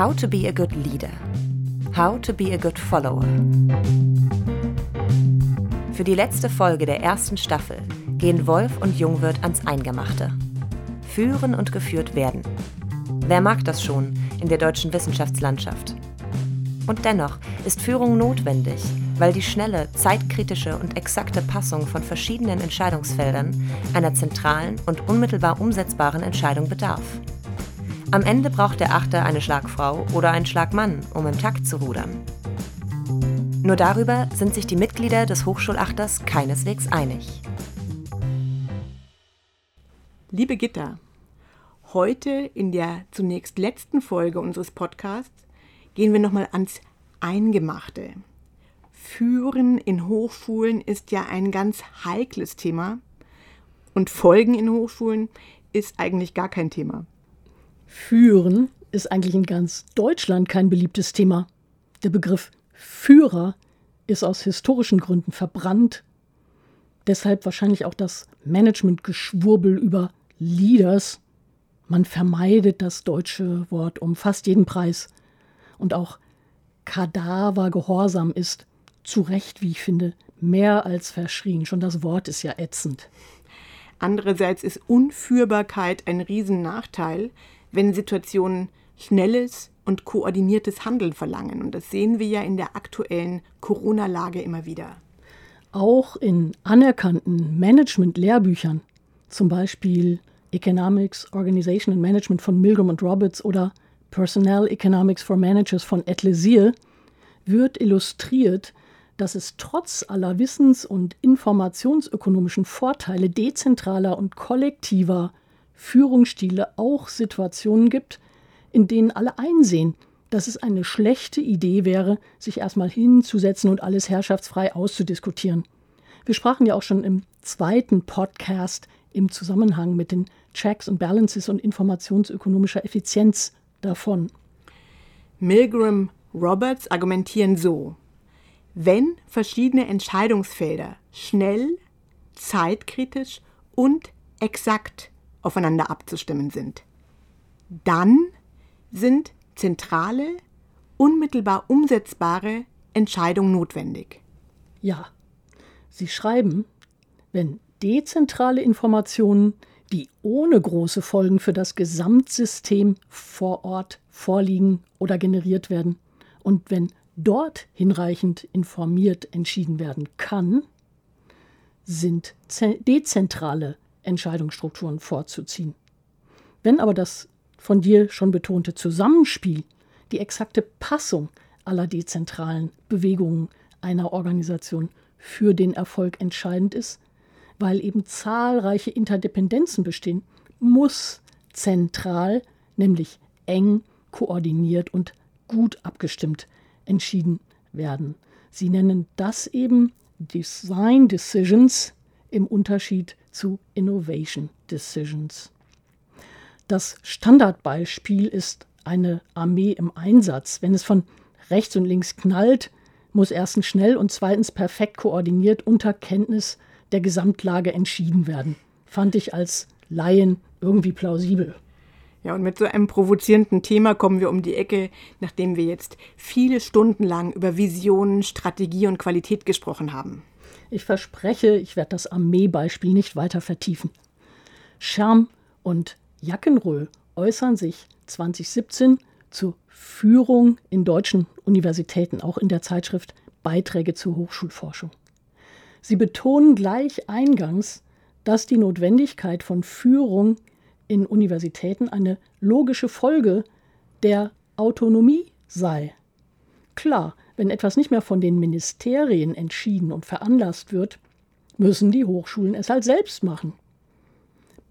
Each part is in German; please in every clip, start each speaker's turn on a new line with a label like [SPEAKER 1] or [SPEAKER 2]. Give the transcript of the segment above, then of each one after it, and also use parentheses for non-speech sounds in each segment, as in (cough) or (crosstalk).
[SPEAKER 1] How to be a good leader. How to be a good follower. Für die letzte Folge der ersten Staffel gehen Wolf und Jungwirt ans Eingemachte. Führen und geführt werden. Wer mag das schon in der deutschen Wissenschaftslandschaft? Und dennoch ist Führung notwendig, weil die schnelle, zeitkritische und exakte Passung von verschiedenen Entscheidungsfeldern einer zentralen und unmittelbar umsetzbaren Entscheidung bedarf. Am Ende braucht der Achter eine Schlagfrau oder einen Schlagmann, um im Takt zu rudern. Nur darüber sind sich die Mitglieder des Hochschulachters keineswegs einig.
[SPEAKER 2] Liebe Gitter, heute in der zunächst letzten Folge unseres Podcasts gehen wir nochmal ans Eingemachte. Führen in Hochschulen ist ja ein ganz heikles Thema und Folgen in Hochschulen ist eigentlich gar kein Thema.
[SPEAKER 3] Führen ist eigentlich in ganz Deutschland kein beliebtes Thema. Der Begriff Führer ist aus historischen Gründen verbrannt. Deshalb wahrscheinlich auch das Managementgeschwurbel über Leaders. Man vermeidet das deutsche Wort um fast jeden Preis. Und auch Kadavergehorsam ist, zu Recht, wie ich finde, mehr als verschrien. Schon das Wort ist ja ätzend.
[SPEAKER 2] Andererseits ist Unführbarkeit ein Riesennachteil, wenn Situationen schnelles und koordiniertes Handeln verlangen. Und das sehen wir ja in der aktuellen Corona-Lage immer wieder.
[SPEAKER 3] Auch in anerkannten Management-Lehrbüchern, zum Beispiel Economics, Organization and Management von Milgram und Roberts oder Personnel Economics for Managers von Etlesier, wird illustriert, dass es trotz aller wissens- und informationsökonomischen Vorteile dezentraler und kollektiver Führungsstile auch Situationen gibt, in denen alle einsehen, dass es eine schlechte Idee wäre, sich erstmal hinzusetzen und alles herrschaftsfrei auszudiskutieren. Wir sprachen ja auch schon im zweiten Podcast im Zusammenhang mit den Checks und Balances und informationsökonomischer Effizienz davon.
[SPEAKER 2] Milgram Roberts argumentieren so, wenn verschiedene Entscheidungsfelder schnell, zeitkritisch und exakt aufeinander abzustimmen sind. Dann sind zentrale, unmittelbar umsetzbare Entscheidungen notwendig.
[SPEAKER 3] Ja, Sie schreiben, wenn dezentrale Informationen, die ohne große Folgen für das Gesamtsystem vor Ort vorliegen oder generiert werden, und wenn dort hinreichend informiert entschieden werden kann, sind dezentrale Entscheidungsstrukturen vorzuziehen. Wenn aber das von dir schon betonte Zusammenspiel, die exakte Passung aller dezentralen Bewegungen einer Organisation für den Erfolg entscheidend ist, weil eben zahlreiche Interdependenzen bestehen, muss zentral, nämlich eng koordiniert und gut abgestimmt entschieden werden. Sie nennen das eben Design Decisions im Unterschied zu Innovation Decisions. Das Standardbeispiel ist eine Armee im Einsatz. Wenn es von rechts und links knallt, muss erstens schnell und zweitens perfekt koordiniert unter Kenntnis der Gesamtlage entschieden werden. Fand ich als Laien irgendwie plausibel.
[SPEAKER 2] Ja, und mit so einem provozierenden Thema kommen wir um die Ecke, nachdem wir jetzt viele Stunden lang über Visionen, Strategie und Qualität gesprochen haben.
[SPEAKER 3] Ich verspreche, ich werde das Armeebeispiel nicht weiter vertiefen. Scherm und Jackenröhl äußern sich 2017 zur Führung in deutschen Universitäten, auch in der Zeitschrift Beiträge zur Hochschulforschung. Sie betonen gleich eingangs, dass die Notwendigkeit von Führung in Universitäten eine logische Folge der Autonomie sei. Klar, wenn etwas nicht mehr von den Ministerien entschieden und veranlasst wird, müssen die Hochschulen es halt selbst machen.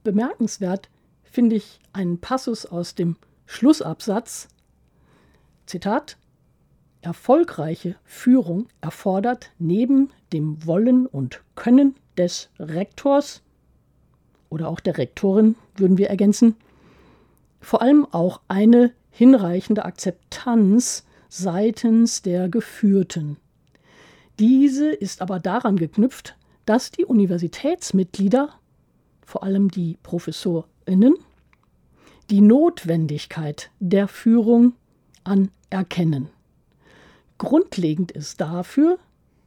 [SPEAKER 3] Bemerkenswert finde ich einen Passus aus dem Schlussabsatz. Zitat Erfolgreiche Führung erfordert neben dem Wollen und Können des Rektors oder auch der Rektorin, würden wir ergänzen, vor allem auch eine hinreichende Akzeptanz seitens der Geführten. Diese ist aber daran geknüpft, dass die Universitätsmitglieder, vor allem die Professorinnen, die Notwendigkeit der Führung anerkennen. Grundlegend ist dafür,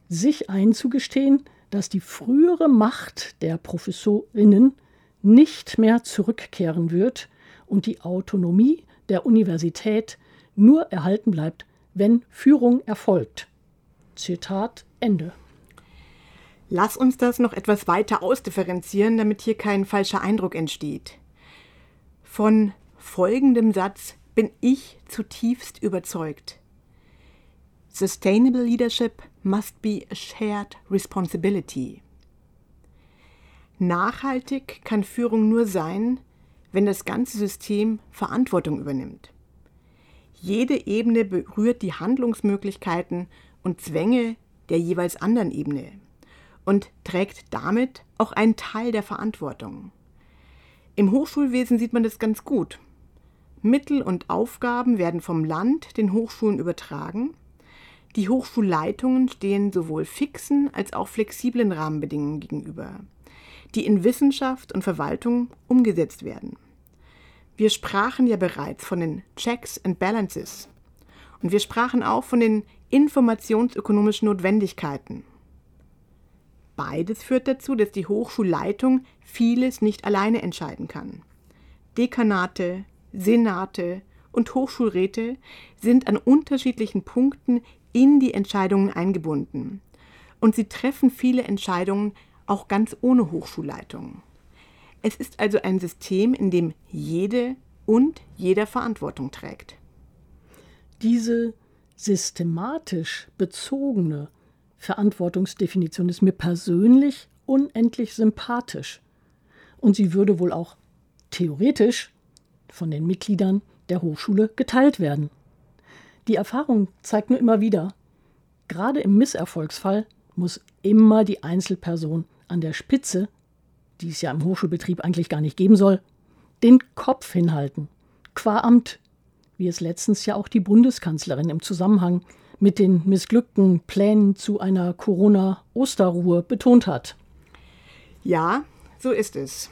[SPEAKER 3] sich einzugestehen, dass die frühere Macht der Professorinnen nicht mehr zurückkehren wird und die Autonomie der Universität nur erhalten bleibt, wenn Führung erfolgt. Zitat Ende.
[SPEAKER 2] Lass uns das noch etwas weiter ausdifferenzieren, damit hier kein falscher Eindruck entsteht. Von folgendem Satz bin ich zutiefst überzeugt. Sustainable leadership must be a shared responsibility. Nachhaltig kann Führung nur sein, wenn das ganze System Verantwortung übernimmt. Jede Ebene berührt die Handlungsmöglichkeiten und Zwänge der jeweils anderen Ebene und trägt damit auch einen Teil der Verantwortung. Im Hochschulwesen sieht man das ganz gut. Mittel und Aufgaben werden vom Land den Hochschulen übertragen. Die Hochschulleitungen stehen sowohl fixen als auch flexiblen Rahmenbedingungen gegenüber, die in Wissenschaft und Verwaltung umgesetzt werden. Wir sprachen ja bereits von den Checks and Balances und wir sprachen auch von den informationsökonomischen Notwendigkeiten. Beides führt dazu, dass die Hochschulleitung vieles nicht alleine entscheiden kann. Dekanate, Senate und Hochschulräte sind an unterschiedlichen Punkten in die Entscheidungen eingebunden. Und sie treffen viele Entscheidungen auch ganz ohne Hochschulleitung. Es ist also ein System, in dem jede und jeder Verantwortung trägt.
[SPEAKER 3] Diese systematisch bezogene Verantwortungsdefinition ist mir persönlich unendlich sympathisch. Und sie würde wohl auch theoretisch von den Mitgliedern der Hochschule geteilt werden. Die Erfahrung zeigt nur immer wieder, gerade im Misserfolgsfall muss immer die Einzelperson an der Spitze, die es ja im Hochschulbetrieb eigentlich gar nicht geben soll, den Kopf hinhalten. Qua Amt, wie es letztens ja auch die Bundeskanzlerin im Zusammenhang mit den missglückten Plänen zu einer Corona-Osterruhe betont hat.
[SPEAKER 2] Ja, so ist es.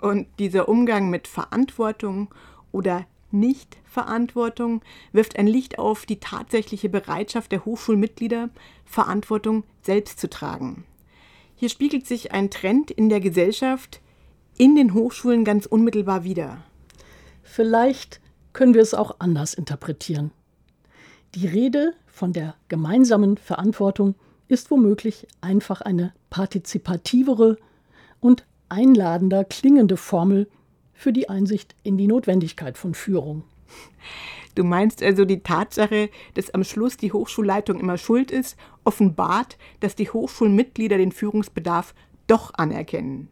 [SPEAKER 2] Und dieser Umgang mit Verantwortung oder Nichtverantwortung wirft ein Licht auf die tatsächliche Bereitschaft der Hochschulmitglieder, Verantwortung selbst zu tragen. Hier spiegelt sich ein Trend in der Gesellschaft in den Hochschulen ganz unmittelbar wider.
[SPEAKER 3] Vielleicht können wir es auch anders interpretieren. Die Rede von der gemeinsamen Verantwortung ist womöglich einfach eine partizipativere und einladender klingende Formel für die Einsicht in die Notwendigkeit von Führung.
[SPEAKER 2] Du meinst also die Tatsache, dass am Schluss die Hochschulleitung immer schuld ist, offenbart, dass die Hochschulmitglieder den Führungsbedarf doch anerkennen.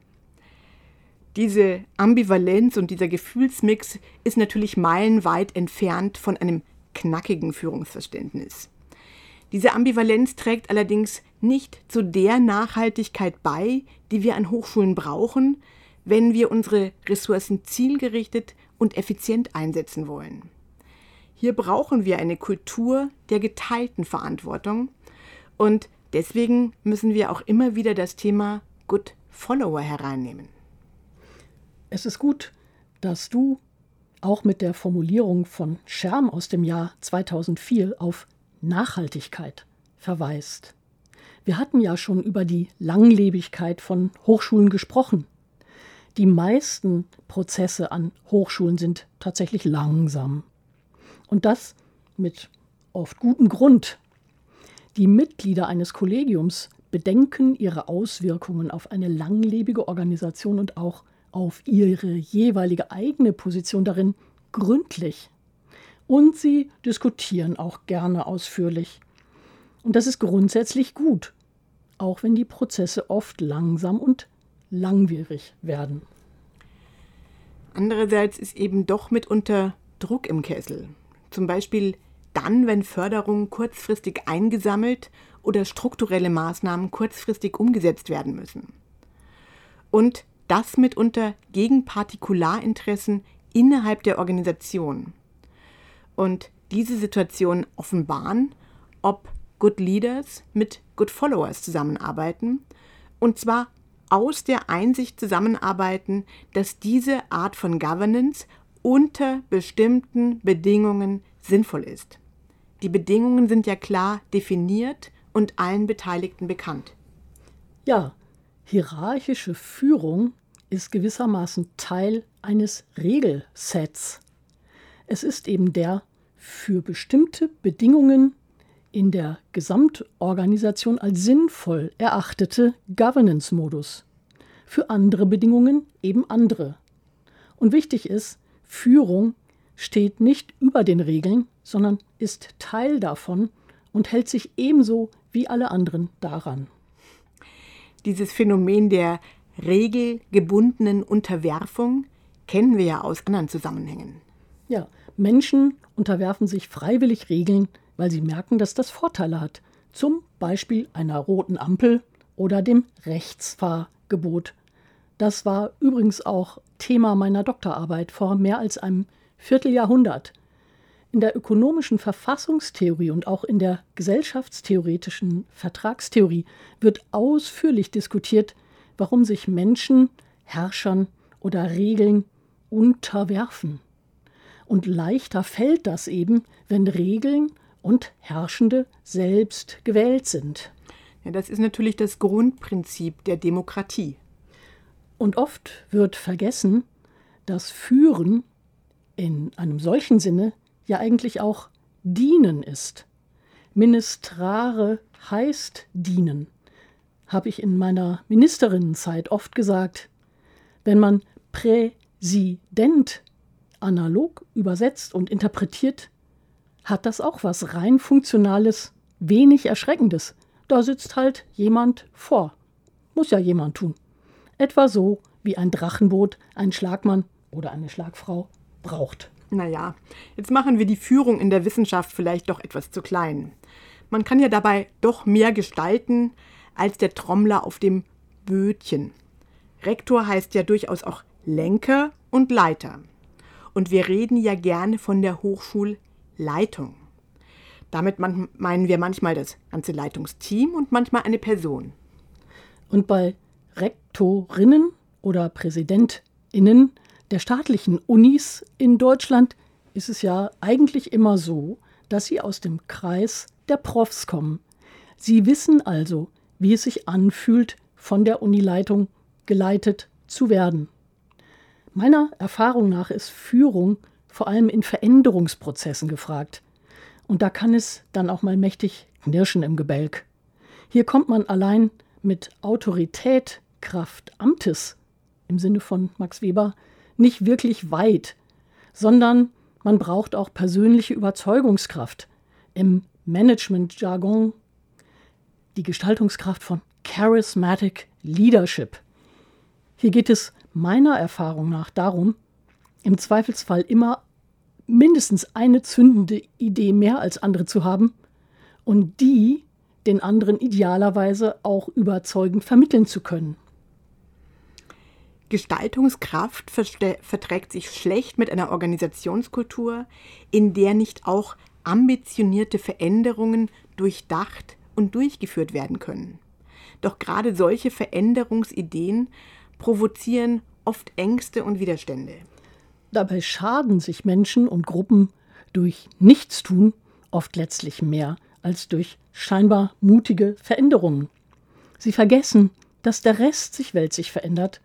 [SPEAKER 2] Diese Ambivalenz und dieser Gefühlsmix ist natürlich meilenweit entfernt von einem knackigen Führungsverständnis. Diese Ambivalenz trägt allerdings nicht zu der Nachhaltigkeit bei, die wir an Hochschulen brauchen, wenn wir unsere Ressourcen zielgerichtet und effizient einsetzen wollen. Hier brauchen wir eine Kultur der geteilten Verantwortung und deswegen müssen wir auch immer wieder das Thema Good Follower hereinnehmen.
[SPEAKER 3] Es ist gut, dass du auch mit der Formulierung von Scherm aus dem Jahr 2004 auf Nachhaltigkeit verweist. Wir hatten ja schon über die Langlebigkeit von Hochschulen gesprochen. Die meisten Prozesse an Hochschulen sind tatsächlich langsam. Und das mit oft gutem Grund. Die Mitglieder eines Kollegiums bedenken ihre Auswirkungen auf eine langlebige Organisation und auch auf ihre jeweilige eigene Position darin gründlich und sie diskutieren auch gerne ausführlich. Und das ist grundsätzlich gut, auch wenn die Prozesse oft langsam und langwierig werden.
[SPEAKER 2] Andererseits ist eben doch mitunter Druck im Kessel. Zum Beispiel dann, wenn Förderungen kurzfristig eingesammelt oder strukturelle Maßnahmen kurzfristig umgesetzt werden müssen. Und das mitunter gegen Partikularinteressen innerhalb der Organisation. Und diese Situation offenbaren, ob Good Leaders mit Good Followers zusammenarbeiten. Und zwar aus der Einsicht zusammenarbeiten, dass diese Art von Governance unter bestimmten Bedingungen sinnvoll ist. Die Bedingungen sind ja klar definiert und allen Beteiligten bekannt.
[SPEAKER 3] Ja, hierarchische Führung ist gewissermaßen Teil eines Regelsets. Es ist eben der für bestimmte Bedingungen in der Gesamtorganisation als sinnvoll erachtete Governance-Modus. Für andere Bedingungen eben andere. Und wichtig ist, Führung steht nicht über den Regeln, sondern ist Teil davon und hält sich ebenso wie alle anderen daran.
[SPEAKER 2] Dieses Phänomen der regelgebundenen Unterwerfung kennen wir ja aus anderen Zusammenhängen.
[SPEAKER 3] Ja, Menschen unterwerfen sich freiwillig Regeln, weil sie merken, dass das Vorteile hat. Zum Beispiel einer roten Ampel oder dem Rechtsfahrgebot. Das war übrigens auch Thema meiner Doktorarbeit vor mehr als einem Vierteljahrhundert. In der ökonomischen Verfassungstheorie und auch in der gesellschaftstheoretischen Vertragstheorie wird ausführlich diskutiert, warum sich Menschen Herrschern oder Regeln unterwerfen. Und leichter fällt das eben, wenn Regeln und Herrschende selbst gewählt sind.
[SPEAKER 2] Ja, das ist natürlich das Grundprinzip der Demokratie.
[SPEAKER 3] Und oft wird vergessen, dass Führen in einem solchen Sinne ja eigentlich auch dienen ist. Ministrare heißt dienen, habe ich in meiner Ministerinnenzeit oft gesagt. Wenn man Präsident analog übersetzt und interpretiert, hat das auch was rein Funktionales, wenig Erschreckendes. Da sitzt halt jemand vor. Muss ja jemand tun. Etwa so, wie ein Drachenboot ein Schlagmann oder eine Schlagfrau braucht.
[SPEAKER 2] Naja, jetzt machen wir die Führung in der Wissenschaft vielleicht doch etwas zu klein. Man kann ja dabei doch mehr gestalten als der Trommler auf dem Bötchen. Rektor heißt ja durchaus auch Lenker und Leiter. Und wir reden ja gerne von der Hochschulleitung. Damit meinen wir manchmal das ganze Leitungsteam und manchmal eine Person.
[SPEAKER 3] Und bei Rektorinnen oder Präsidentinnen der staatlichen Unis in Deutschland ist es ja eigentlich immer so, dass sie aus dem Kreis der Profs kommen. Sie wissen also, wie es sich anfühlt, von der Unileitung geleitet zu werden. Meiner Erfahrung nach ist Führung vor allem in Veränderungsprozessen gefragt. Und da kann es dann auch mal mächtig knirschen im Gebälk. Hier kommt man allein mit Autorität, Kraft Amtes im Sinne von Max Weber nicht wirklich weit, sondern man braucht auch persönliche Überzeugungskraft. Im Management-Jargon die Gestaltungskraft von Charismatic Leadership. Hier geht es meiner Erfahrung nach darum, im Zweifelsfall immer mindestens eine zündende Idee mehr als andere zu haben und die den anderen idealerweise auch überzeugend vermitteln zu können.
[SPEAKER 2] Gestaltungskraft verträgt sich schlecht mit einer Organisationskultur, in der nicht auch ambitionierte Veränderungen durchdacht und durchgeführt werden können. Doch gerade solche Veränderungsideen provozieren oft Ängste und Widerstände.
[SPEAKER 3] Dabei schaden sich Menschen und Gruppen durch Nichtstun oft letztlich mehr als durch scheinbar mutige Veränderungen. Sie vergessen, dass der Rest sich weltlich verändert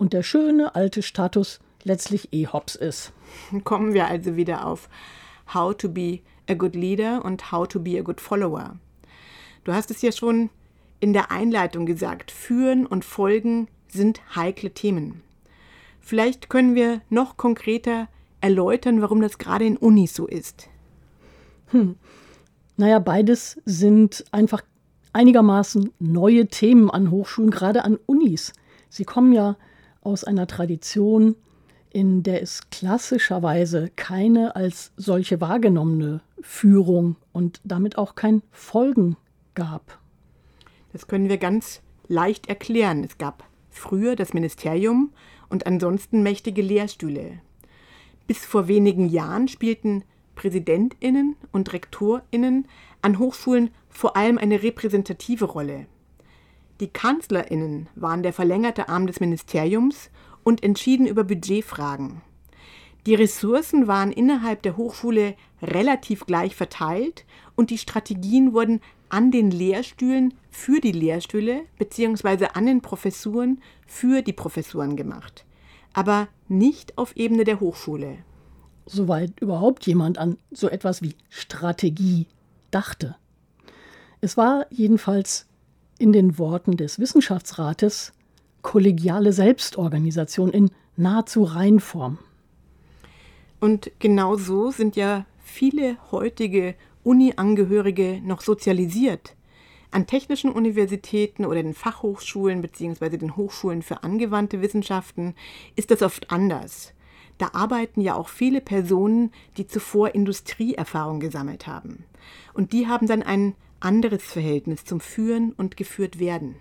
[SPEAKER 3] und der schöne alte Status letztlich eh hops ist.
[SPEAKER 2] Kommen wir also wieder auf How to be a good leader und How to be a good follower. Du hast es ja schon in der Einleitung gesagt, Führen und Folgen sind heikle Themen. Vielleicht können wir noch konkreter erläutern, warum das gerade in Unis so ist.
[SPEAKER 3] Hm. Naja, beides sind einfach einigermaßen neue Themen an Hochschulen, gerade an Unis. Sie kommen ja aus einer Tradition, in der es klassischerweise keine als solche wahrgenommene Führung und damit auch kein Folgen gab.
[SPEAKER 2] Das können wir ganz leicht erklären. Es gab früher das Ministerium und ansonsten mächtige Lehrstühle. Bis vor wenigen Jahren spielten Präsidentinnen und Rektorinnen an Hochschulen vor allem eine repräsentative Rolle. Die Kanzlerinnen waren der verlängerte Arm des Ministeriums und entschieden über Budgetfragen. Die Ressourcen waren innerhalb der Hochschule relativ gleich verteilt und die Strategien wurden an den Lehrstühlen für die Lehrstühle bzw. an den Professuren für die Professuren gemacht, aber nicht auf Ebene der Hochschule.
[SPEAKER 3] Soweit überhaupt jemand an so etwas wie Strategie dachte. Es war jedenfalls in den Worten des Wissenschaftsrates kollegiale Selbstorganisation in nahezu Reinform.
[SPEAKER 2] Und genau so sind ja viele heutige Uni-Angehörige noch sozialisiert. An technischen Universitäten oder den Fachhochschulen bzw. den Hochschulen für angewandte Wissenschaften ist das oft anders. Da arbeiten ja auch viele Personen, die zuvor Industrieerfahrung gesammelt haben. Und die haben dann ein anderes Verhältnis zum Führen und geführt werden.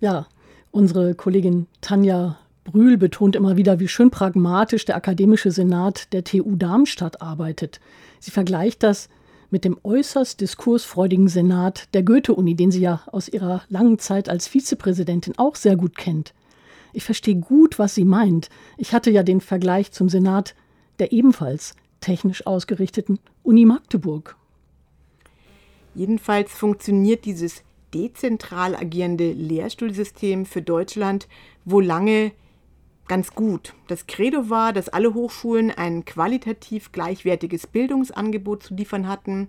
[SPEAKER 3] Ja, unsere Kollegin Tanja Brühl betont immer wieder, wie schön pragmatisch der akademische Senat der TU Darmstadt arbeitet. Sie vergleicht das mit dem äußerst diskursfreudigen Senat der Goethe-Uni, den sie ja aus ihrer langen Zeit als Vizepräsidentin auch sehr gut kennt. Ich verstehe gut, was sie meint. Ich hatte ja den Vergleich zum Senat der ebenfalls technisch ausgerichteten Uni Magdeburg.
[SPEAKER 2] Jedenfalls funktioniert dieses dezentral agierende Lehrstuhlsystem für Deutschland wohl lange ganz gut. Das Credo war, dass alle Hochschulen ein qualitativ gleichwertiges Bildungsangebot zu liefern hatten.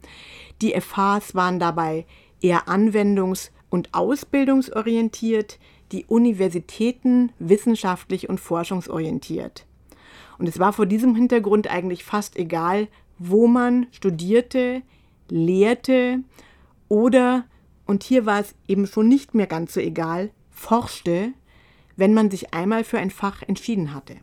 [SPEAKER 2] Die FHs waren dabei eher anwendungs- und ausbildungsorientiert, die Universitäten wissenschaftlich und forschungsorientiert. Und es war vor diesem Hintergrund eigentlich fast egal, wo man studierte, lehrte oder, und hier war es eben schon nicht mehr ganz so egal, forschte wenn man sich einmal für ein Fach entschieden hatte.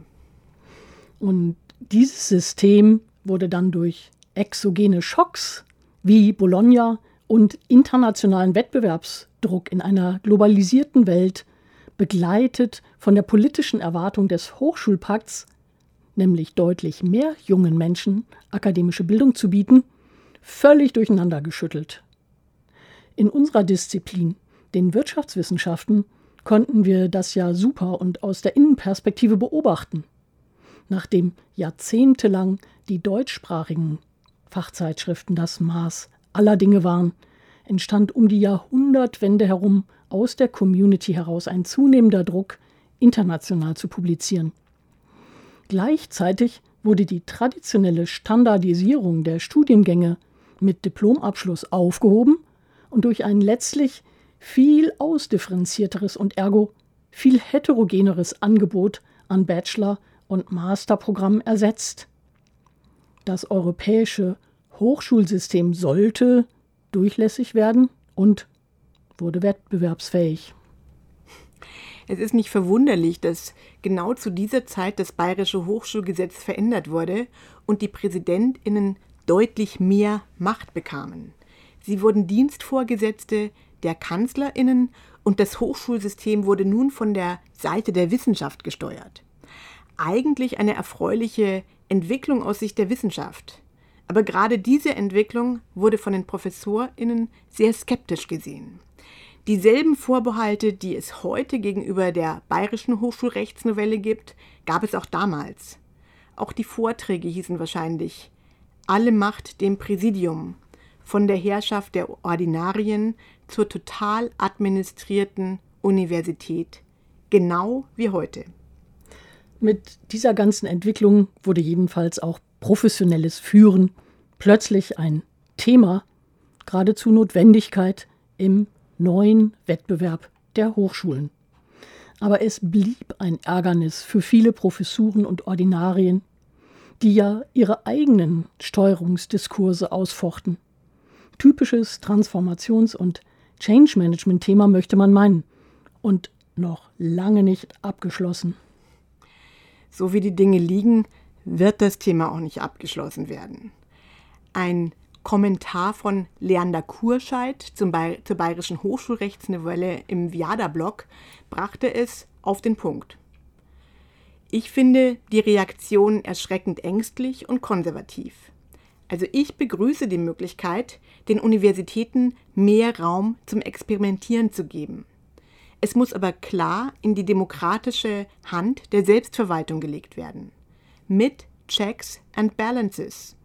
[SPEAKER 3] Und dieses System wurde dann durch exogene Schocks wie Bologna und internationalen Wettbewerbsdruck in einer globalisierten Welt begleitet von der politischen Erwartung des Hochschulpakts, nämlich deutlich mehr jungen Menschen akademische Bildung zu bieten, völlig durcheinander geschüttelt. In unserer Disziplin, den Wirtschaftswissenschaften, konnten wir das ja super und aus der Innenperspektive beobachten. Nachdem jahrzehntelang die deutschsprachigen Fachzeitschriften das Maß aller Dinge waren, entstand um die Jahrhundertwende herum aus der Community heraus ein zunehmender Druck, international zu publizieren. Gleichzeitig wurde die traditionelle Standardisierung der Studiengänge mit Diplomabschluss aufgehoben und durch ein letztlich viel ausdifferenzierteres und ergo viel heterogeneres Angebot an Bachelor- und Masterprogrammen ersetzt. Das europäische Hochschulsystem sollte durchlässig werden und wurde wettbewerbsfähig.
[SPEAKER 2] Es ist nicht verwunderlich, dass genau zu dieser Zeit das bayerische Hochschulgesetz verändert wurde und die Präsidentinnen deutlich mehr Macht bekamen. Sie wurden Dienstvorgesetzte, der Kanzlerinnen und das Hochschulsystem wurde nun von der Seite der Wissenschaft gesteuert. Eigentlich eine erfreuliche Entwicklung aus Sicht der Wissenschaft. Aber gerade diese Entwicklung wurde von den Professorinnen sehr skeptisch gesehen. Dieselben Vorbehalte, die es heute gegenüber der bayerischen Hochschulrechtsnovelle gibt, gab es auch damals. Auch die Vorträge hießen wahrscheinlich Alle Macht dem Präsidium von der Herrschaft der Ordinarien zur total administrierten Universität, genau wie heute.
[SPEAKER 3] Mit dieser ganzen Entwicklung wurde jedenfalls auch professionelles Führen plötzlich ein Thema, geradezu Notwendigkeit im neuen Wettbewerb der Hochschulen. Aber es blieb ein Ärgernis für viele Professuren und Ordinarien, die ja ihre eigenen Steuerungsdiskurse ausfochten. Typisches Transformations- und Change Management-Thema möchte man meinen. Und noch lange nicht abgeschlossen.
[SPEAKER 2] So wie die Dinge liegen, wird das Thema auch nicht abgeschlossen werden. Ein Kommentar von Leander Kurscheid zum zur Bayerischen Hochschulrechtsnovelle im Viada-Blog brachte es auf den Punkt. Ich finde die Reaktion erschreckend ängstlich und konservativ. Also ich begrüße die Möglichkeit, den Universitäten mehr Raum zum Experimentieren zu geben. Es muss aber klar in die demokratische Hand der Selbstverwaltung gelegt werden. Mit checks and balances.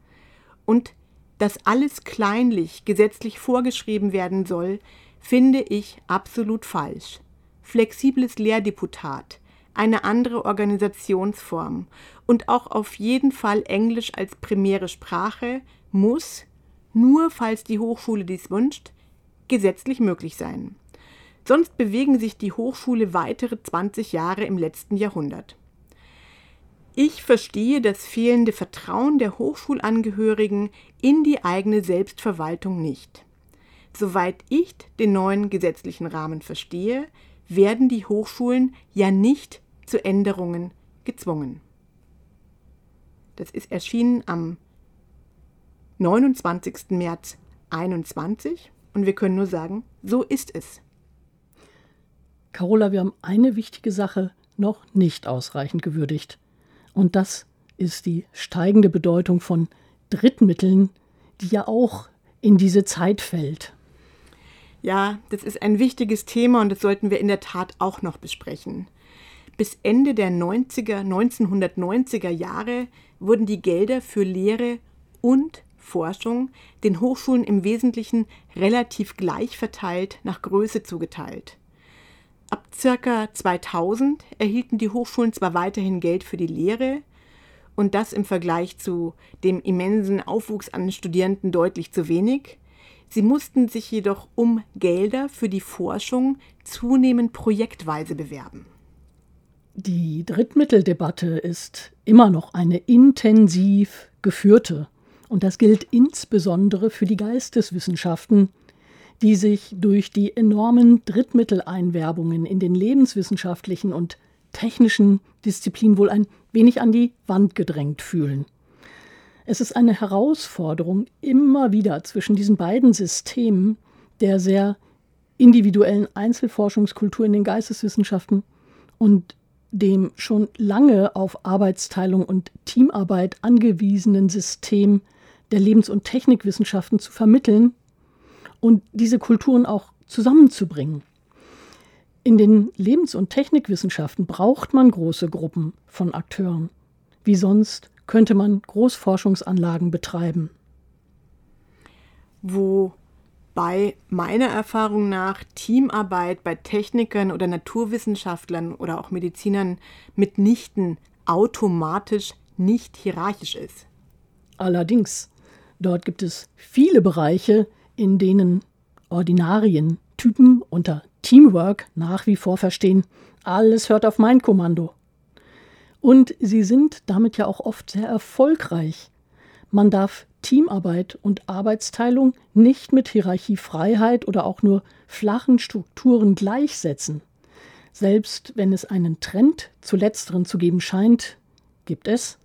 [SPEAKER 2] Und dass alles kleinlich gesetzlich vorgeschrieben werden soll, finde ich absolut falsch. Flexibles Lehrdeputat, eine andere Organisationsform und auch auf jeden Fall Englisch als primäre Sprache muss, nur falls die Hochschule dies wünscht, gesetzlich möglich sein. Sonst bewegen sich die Hochschule weitere 20 Jahre im letzten Jahrhundert. Ich verstehe das fehlende Vertrauen der Hochschulangehörigen in die eigene Selbstverwaltung nicht. Soweit ich den neuen gesetzlichen Rahmen verstehe, werden die Hochschulen ja nicht zu Änderungen gezwungen. Das ist erschienen am 29. März 2021 und wir können nur sagen, so ist es.
[SPEAKER 3] Carola, wir haben eine wichtige Sache noch nicht ausreichend gewürdigt. Und das ist die steigende Bedeutung von Drittmitteln, die ja auch in diese Zeit fällt.
[SPEAKER 2] Ja, das ist ein wichtiges Thema und das sollten wir in der Tat auch noch besprechen. Bis Ende der 90er, 1990er Jahre wurden die Gelder für Lehre und Forschung den Hochschulen im Wesentlichen relativ gleich verteilt nach Größe zugeteilt. Ab circa 2000 erhielten die Hochschulen zwar weiterhin Geld für die Lehre, und das im Vergleich zu dem immensen Aufwuchs an Studierenden deutlich zu wenig. Sie mussten sich jedoch um Gelder für die Forschung zunehmend projektweise bewerben.
[SPEAKER 3] Die Drittmitteldebatte ist immer noch eine intensiv geführte. Und das gilt insbesondere für die Geisteswissenschaften, die sich durch die enormen Drittmitteleinwerbungen in den lebenswissenschaftlichen und technischen Disziplinen wohl ein wenig an die Wand gedrängt fühlen. Es ist eine Herausforderung, immer wieder zwischen diesen beiden Systemen der sehr individuellen Einzelforschungskultur in den Geisteswissenschaften und dem schon lange auf Arbeitsteilung und Teamarbeit angewiesenen System der Lebens- und Technikwissenschaften zu vermitteln und diese Kulturen auch zusammenzubringen. In den Lebens- und Technikwissenschaften braucht man große Gruppen von Akteuren. Wie sonst könnte man Großforschungsanlagen betreiben.
[SPEAKER 2] Wobei meiner Erfahrung nach Teamarbeit bei Technikern oder Naturwissenschaftlern oder auch Medizinern mitnichten automatisch nicht hierarchisch ist.
[SPEAKER 3] Allerdings, dort gibt es viele Bereiche, in denen Ordinarien, Typen unter Teamwork nach wie vor verstehen, alles hört auf mein Kommando. Und sie sind damit ja auch oft sehr erfolgreich. Man darf Teamarbeit und Arbeitsteilung nicht mit Hierarchiefreiheit oder auch nur flachen Strukturen gleichsetzen. Selbst wenn es einen Trend zu letzteren zu geben scheint, gibt es,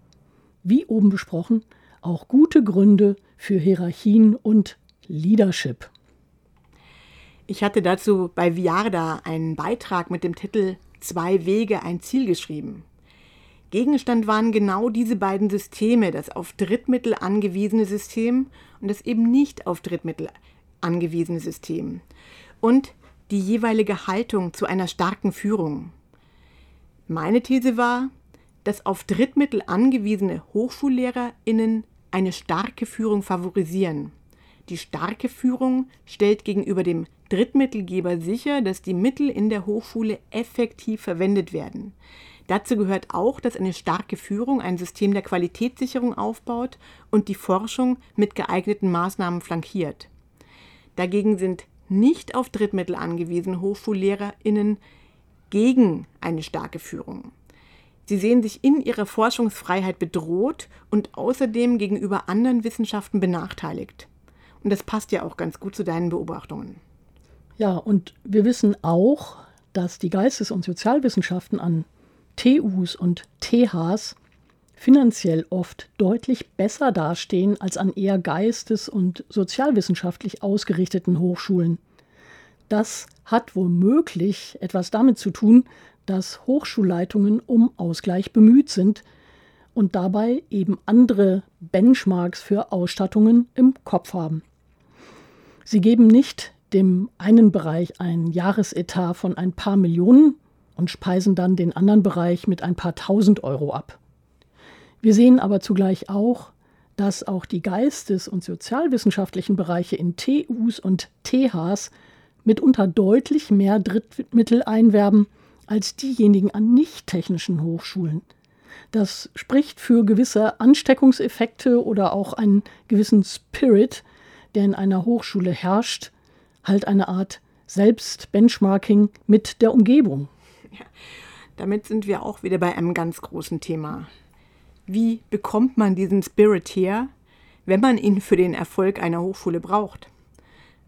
[SPEAKER 3] wie oben besprochen, auch gute Gründe für Hierarchien und Leadership.
[SPEAKER 2] Ich hatte dazu bei Viarda einen Beitrag mit dem Titel Zwei Wege, ein Ziel geschrieben. Gegenstand waren genau diese beiden Systeme, das auf Drittmittel angewiesene System und das eben nicht auf Drittmittel angewiesene System. Und die jeweilige Haltung zu einer starken Führung. Meine These war, dass auf Drittmittel angewiesene HochschullehrerInnen eine starke Führung favorisieren. Die starke Führung stellt gegenüber dem Drittmittelgeber sicher, dass die Mittel in der Hochschule effektiv verwendet werden. Dazu gehört auch, dass eine starke Führung ein System der Qualitätssicherung aufbaut und die Forschung mit geeigneten Maßnahmen flankiert. Dagegen sind nicht auf Drittmittel angewiesene HochschullehrerInnen gegen eine starke Führung. Sie sehen sich in ihrer Forschungsfreiheit bedroht und außerdem gegenüber anderen Wissenschaften benachteiligt. Und das passt ja auch ganz gut zu deinen Beobachtungen.
[SPEAKER 3] Ja, und wir wissen auch, dass die Geistes- und Sozialwissenschaften an TUs und THs finanziell oft deutlich besser dastehen als an eher geistes- und sozialwissenschaftlich ausgerichteten Hochschulen. Das hat womöglich etwas damit zu tun, dass Hochschulleitungen um Ausgleich bemüht sind und dabei eben andere Benchmarks für Ausstattungen im Kopf haben. Sie geben nicht dem einen Bereich ein Jahresetat von ein paar Millionen und speisen dann den anderen Bereich mit ein paar tausend Euro ab. Wir sehen aber zugleich auch, dass auch die geistes- und sozialwissenschaftlichen Bereiche in TUs und THs mitunter deutlich mehr Drittmittel einwerben als diejenigen an nicht-technischen Hochschulen. Das spricht für gewisse Ansteckungseffekte oder auch einen gewissen Spirit, der in einer Hochschule herrscht, halt eine Art Selbstbenchmarking mit der Umgebung. (laughs)
[SPEAKER 2] Damit sind wir auch wieder bei einem ganz großen Thema. Wie bekommt man diesen Spirit her, wenn man ihn für den Erfolg einer Hochschule braucht?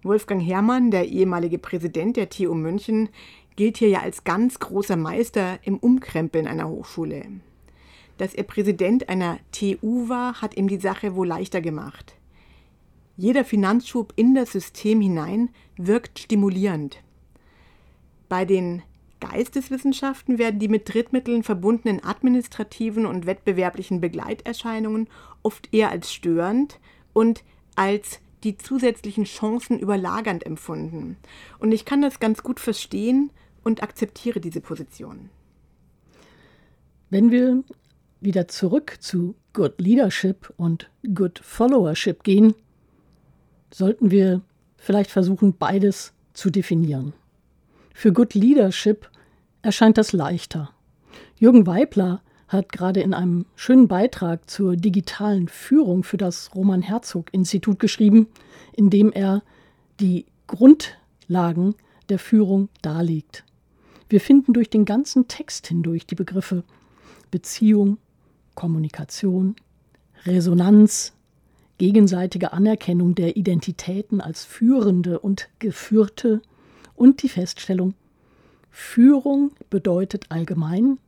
[SPEAKER 2] Wolfgang Herrmann, der ehemalige Präsident der TU München, gilt hier ja als ganz großer Meister im Umkrempeln einer Hochschule. Dass er Präsident einer TU war, hat ihm die Sache wohl leichter gemacht. Jeder Finanzschub in das System hinein wirkt stimulierend. Bei den Geisteswissenschaften werden die mit Drittmitteln verbundenen administrativen und wettbewerblichen Begleiterscheinungen oft eher als störend und als die zusätzlichen Chancen überlagernd empfunden. Und ich kann das ganz gut verstehen und akzeptiere diese Position.
[SPEAKER 3] Wenn wir wieder zurück zu Good Leadership und Good Followership gehen, sollten wir vielleicht versuchen, beides zu definieren. Für Good Leadership erscheint das leichter. Jürgen Weibler hat gerade in einem schönen Beitrag zur digitalen Führung für das Roman Herzog Institut geschrieben, in dem er die Grundlagen der Führung darlegt. Wir finden durch den ganzen Text hindurch die Begriffe Beziehung, Kommunikation, Resonanz, gegenseitige Anerkennung der Identitäten als Führende und Geführte und die Feststellung, Führung bedeutet allgemein,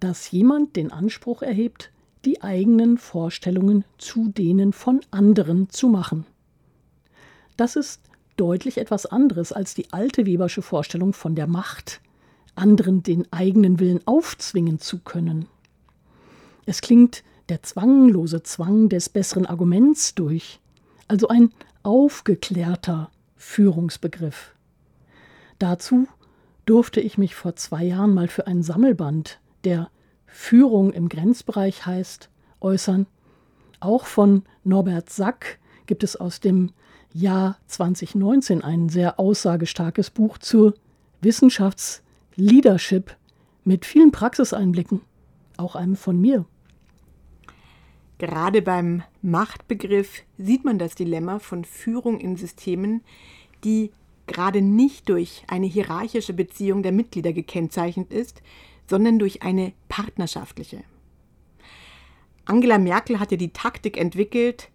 [SPEAKER 3] dass jemand den Anspruch erhebt, die eigenen Vorstellungen zu denen von anderen zu machen. Das ist deutlich etwas anderes als die alte Webersche Vorstellung von der Macht, anderen den eigenen Willen aufzwingen zu können. Es klingt der zwanglose Zwang des besseren Arguments durch, also ein aufgeklärter Führungsbegriff. Dazu durfte ich mich vor zwei Jahren mal für ein Sammelband, der Führung im Grenzbereich heißt, äußern. Auch von Norbert Sack gibt es aus dem Jahr 2019 ein sehr aussagestarkes Buch zur Wissenschaftsleadership mit vielen Praxiseinblicken, auch einem von mir.
[SPEAKER 2] Gerade beim Machtbegriff sieht man das Dilemma von Führung in Systemen, die gerade nicht durch eine hierarchische Beziehung der Mitglieder gekennzeichnet ist, sondern durch eine partnerschaftliche. Angela Merkel hatte die Taktik entwickelt,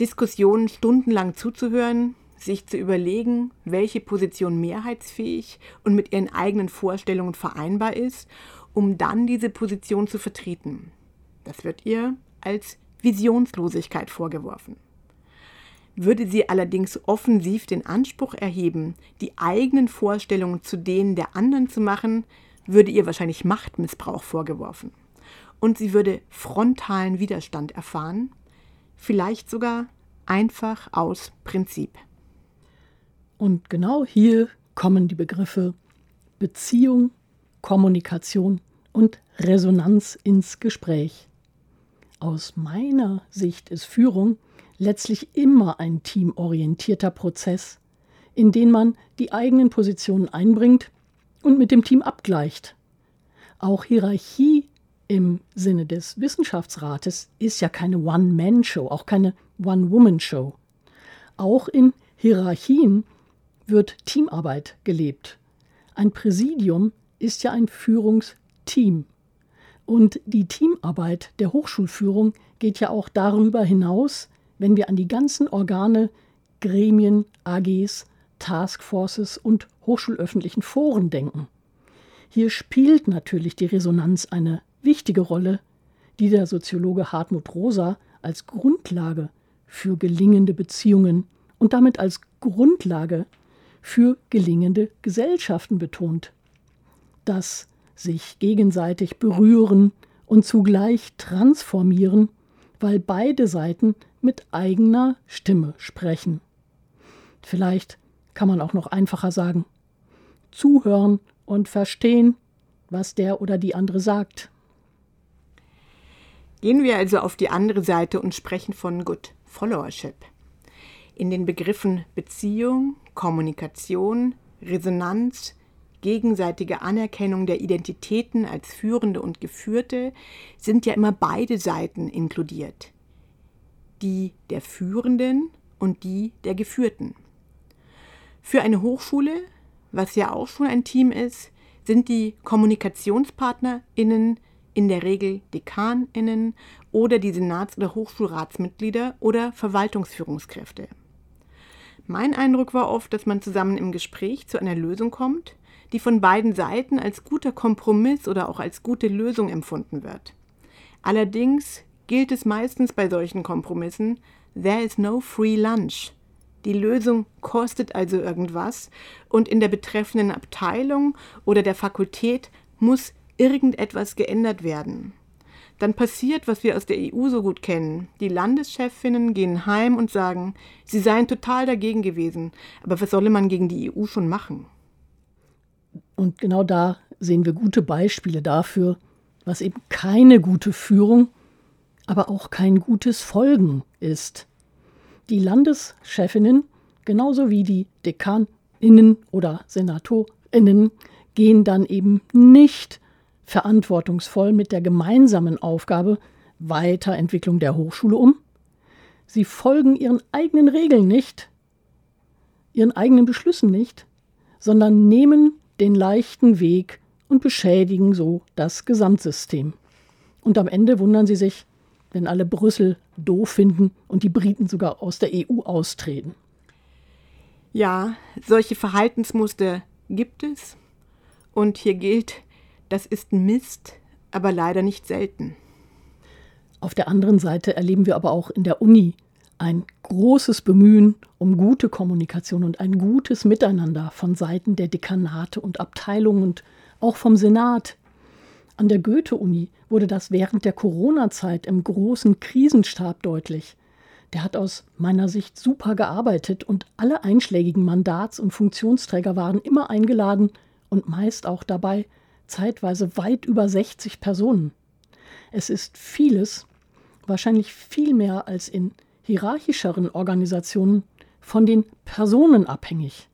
[SPEAKER 2] Diskussionen stundenlang zuzuhören, sich zu überlegen, welche Position mehrheitsfähig und mit ihren eigenen Vorstellungen vereinbar ist, um dann diese Position zu vertreten. Das wird ihr als Visionslosigkeit vorgeworfen. Würde sie allerdings offensiv den Anspruch erheben, die eigenen Vorstellungen zu denen der anderen zu machen, würde ihr wahrscheinlich Machtmissbrauch vorgeworfen. Und sie würde frontalen Widerstand erfahren, vielleicht sogar einfach aus Prinzip.
[SPEAKER 3] Und genau hier kommen die Begriffe Beziehung, Kommunikation und Resonanz ins Gespräch. Aus meiner Sicht ist Führung letztlich immer ein teamorientierter Prozess, in den man die eigenen Positionen einbringt und mit dem Team abgleicht. Auch Hierarchie im Sinne des Wissenschaftsrates ist ja keine One-Man-Show, auch keine One-Woman-Show. Auch in Hierarchien wird Teamarbeit gelebt. Ein Präsidium ist ja ein Führungsteam. Und die Teamarbeit der Hochschulführung geht ja auch darüber hinaus, wenn wir an die ganzen Organe, Gremien, AGs, Taskforces und hochschulöffentlichen Foren denken. Hier spielt natürlich die Resonanz eine wichtige Rolle, die der Soziologe Hartmut Rosa als Grundlage für gelingende Beziehungen und damit als Grundlage für gelingende Gesellschaften betont. Das sich gegenseitig berühren und zugleich transformieren, weil beide Seiten mit eigener Stimme sprechen. Vielleicht kann man auch noch einfacher sagen, zuhören und verstehen, was der oder die andere sagt.
[SPEAKER 2] Gehen wir also auf die andere Seite und sprechen von Good Followership. In den Begriffen Beziehung, Kommunikation, Resonanz, gegenseitige Anerkennung der Identitäten als Führende und Geführte sind ja immer beide Seiten inkludiert. Die der Führenden und die der Geführten. Für eine Hochschule, was ja auch schon ein Team ist, sind die KommunikationspartnerInnen in der Regel DekanInnen oder die Senats- oder Hochschulratsmitglieder oder Verwaltungsführungskräfte. Mein Eindruck war oft, dass man zusammen im Gespräch zu einer Lösung kommt, die von beiden Seiten als guter Kompromiss oder auch als gute Lösung empfunden wird. Allerdings gilt es meistens bei solchen Kompromissen, there is no free lunch. Die Lösung kostet also irgendwas und in der betreffenden Abteilung oder der Fakultät muss irgendetwas geändert werden. Dann passiert, was wir aus der EU so gut kennen. Die Landeschefinnen gehen heim und sagen, sie seien total dagegen gewesen. Aber was solle man gegen die EU schon machen?
[SPEAKER 3] Und genau da sehen wir gute Beispiele dafür, was eben keine gute Führung, aber auch kein gutes Folgen ist. Die Landeschefinnen, genauso wie die Dekaninnen oder Senatorinnen, gehen dann eben nicht verantwortungsvoll mit der gemeinsamen Aufgabe Weiterentwicklung der Hochschule um. Sie folgen ihren eigenen Regeln nicht, ihren eigenen Beschlüssen nicht, sondern nehmen den leichten Weg und beschädigen so das Gesamtsystem. Und am Ende wundern sie sich, wenn alle Brüssel doof finden und die Briten sogar aus der EU austreten.
[SPEAKER 2] Ja, solche Verhaltensmuster gibt es. Und hier gilt, das ist Mist, aber leider nicht selten.
[SPEAKER 3] Auf der anderen Seite erleben wir aber auch in der Uni ein großes Bemühen um gute Kommunikation und ein gutes Miteinander von Seiten der Dekanate und Abteilungen und auch vom Senat. An der Goethe-Uni wurde das während der Corona-Zeit im großen Krisenstab deutlich. Der hat aus meiner Sicht super gearbeitet und alle einschlägigen Mandats- und Funktionsträger waren immer eingeladen und meist auch dabei, zeitweise weit über 60 Personen. Es ist vieles, wahrscheinlich viel mehr als in hierarchischeren Organisationen, von den Personen abhängig.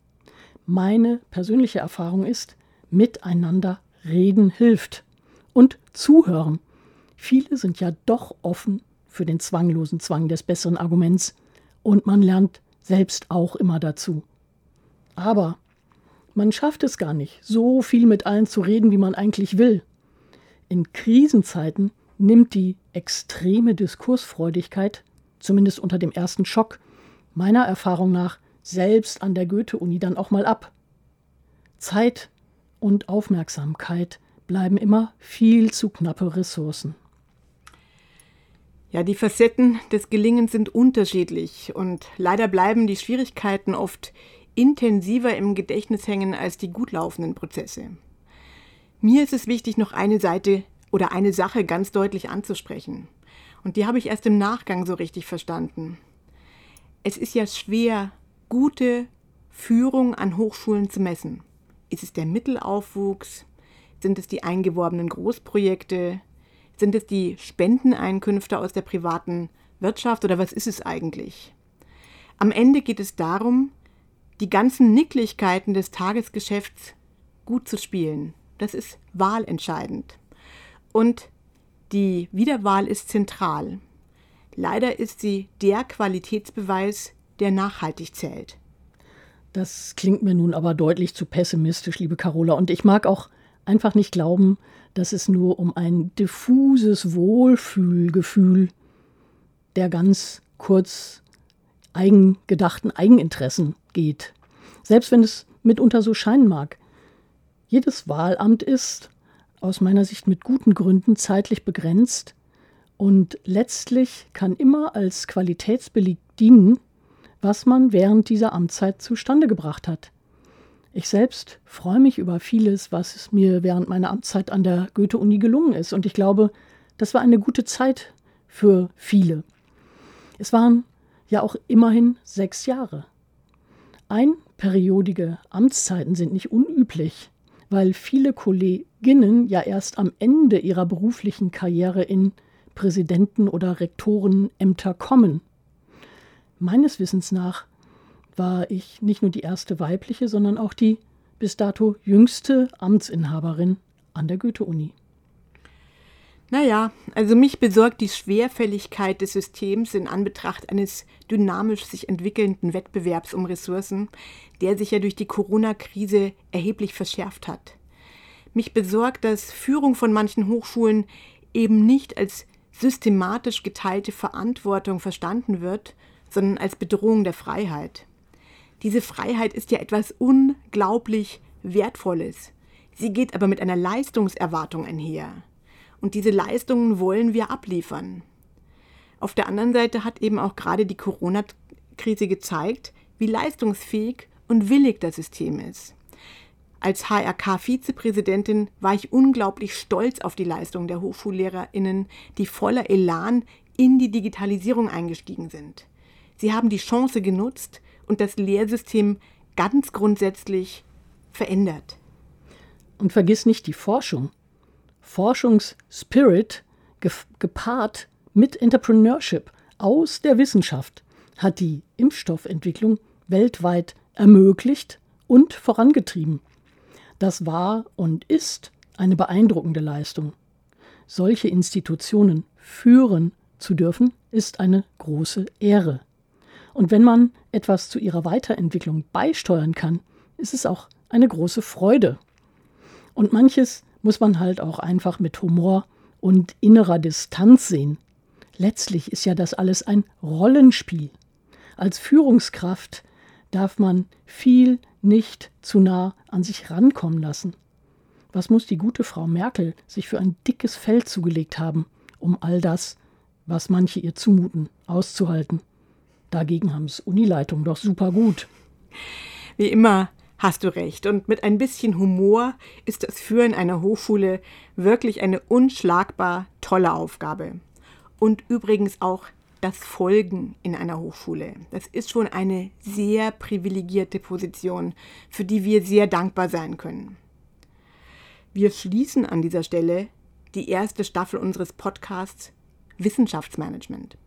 [SPEAKER 3] Meine persönliche Erfahrung ist, miteinander reden hilft. Und zuhören. Viele sind ja doch offen für den zwanglosen Zwang des besseren Arguments und man lernt selbst auch immer dazu. Aber man schafft es gar nicht, so viel mit allen zu reden, wie man eigentlich will. In Krisenzeiten nimmt die extreme Diskursfreudigkeit, zumindest unter dem ersten Schock, meiner Erfahrung nach selbst an der Goethe-Uni dann auch mal ab. Zeit und Aufmerksamkeit bleiben immer viel zu knappe Ressourcen.
[SPEAKER 2] Ja, die Facetten des Gelingens sind unterschiedlich und leider bleiben die Schwierigkeiten oft intensiver im Gedächtnis hängen als die gut laufenden Prozesse. Mir ist es wichtig, noch eine Seite oder eine Sache ganz deutlich anzusprechen. Und die habe ich erst im Nachgang so richtig verstanden. Es ist ja schwer, gute Führung an Hochschulen zu messen. Ist es der Mittelaufwuchs? Sind es die eingeworbenen Großprojekte? Sind es die Spendeneinkünfte aus der privaten Wirtschaft oder was ist es eigentlich? Am Ende geht es darum, die ganzen Nicklichkeiten des Tagesgeschäfts gut zu spielen. Das ist wahlentscheidend. Und die Wiederwahl ist zentral. Leider ist sie der Qualitätsbeweis, der nachhaltig zählt.
[SPEAKER 3] Das klingt mir nun aber deutlich zu pessimistisch, liebe Carola. Und ich mag auch einfach nicht glauben, dass es nur um ein diffuses Wohlfühlgefühl der ganz kurz eigengedachten Eigeninteressen geht. Selbst wenn es mitunter so scheinen mag. Jedes Wahlamt ist aus meiner Sicht mit guten Gründen zeitlich begrenzt und letztlich kann immer als Qualitätsbeleg dienen, was man während dieser Amtszeit zustande gebracht hat. Ich selbst freue mich über vieles, was mir während meiner Amtszeit an der Goethe-Uni gelungen ist. Und ich glaube, das war eine gute Zeit für viele. Es waren ja auch immerhin sechs Jahre. Einperiodige Amtszeiten sind nicht unüblich weil viele Kolleginnen ja erst am Ende ihrer beruflichen Karriere in Präsidenten- oder Rektorenämter kommen. Meines Wissens nach war ich nicht nur die erste weibliche, sondern auch die bis dato jüngste Amtsinhaberin an der Goethe-Uni.
[SPEAKER 2] Naja, also mich besorgt die Schwerfälligkeit des Systems in Anbetracht eines dynamisch sich entwickelnden Wettbewerbs um Ressourcen, der sich ja durch die Corona-Krise erheblich verschärft hat. Mich besorgt, dass Führung von manchen Hochschulen eben nicht als systematisch geteilte Verantwortung verstanden wird, sondern als Bedrohung der Freiheit. Diese Freiheit ist ja etwas unglaublich Wertvolles. Sie geht aber mit einer Leistungserwartung einher. Und diese Leistungen wollen wir abliefern. Auf der anderen Seite hat eben auch gerade die Corona-Krise gezeigt, wie leistungsfähig und willig das System ist. Als HRK-Vizepräsidentin war ich unglaublich stolz auf die Leistung der HochschullehrerInnen, die voller Elan in die Digitalisierung eingestiegen sind. Sie haben die Chance genutzt und das Lehrsystem ganz grundsätzlich verändert.
[SPEAKER 3] Und vergiss nicht die Forschung. Forschungsspirit gepaart mit Entrepreneurship aus der Wissenschaft hat die Impfstoffentwicklung weltweit ermöglicht und vorangetrieben. Das war und ist eine beeindruckende Leistung. Solche Institutionen führen zu dürfen, ist eine große Ehre. Und wenn man etwas zu ihrer Weiterentwicklung beisteuern kann, ist es auch eine große Freude. Und manches muss man halt auch einfach mit Humor und innerer Distanz sehen. Letztlich ist ja das alles ein Rollenspiel. Als Führungskraft darf man viel nicht zu nah an sich rankommen lassen. Was muss die gute Frau Merkel sich für ein dickes Fell zugelegt haben, um all das, was manche ihr zumuten, auszuhalten? Dagegen haben es Unileitungen doch super gut.
[SPEAKER 2] Wie immer hast du recht. Und mit ein bisschen Humor ist das Führen einer Hochschule wirklich eine unschlagbar tolle Aufgabe. Und übrigens auch das Folgen in einer Hochschule. Das ist schon eine sehr privilegierte Position, für die wir sehr dankbar sein können. Wir schließen an dieser Stelle die erste Staffel unseres Podcasts Wissenschaftsmanagement.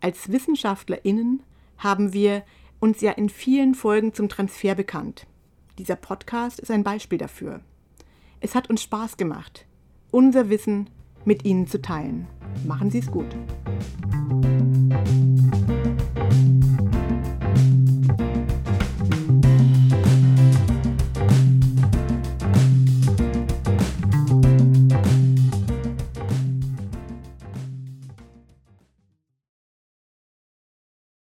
[SPEAKER 2] Als Wissenschaftlerinnen haben wir uns ja in vielen Folgen zum Transfer bekannt. Dieser Podcast ist ein Beispiel dafür. Es hat uns Spaß gemacht, unser Wissen mit Ihnen zu teilen. Machen Sie es gut.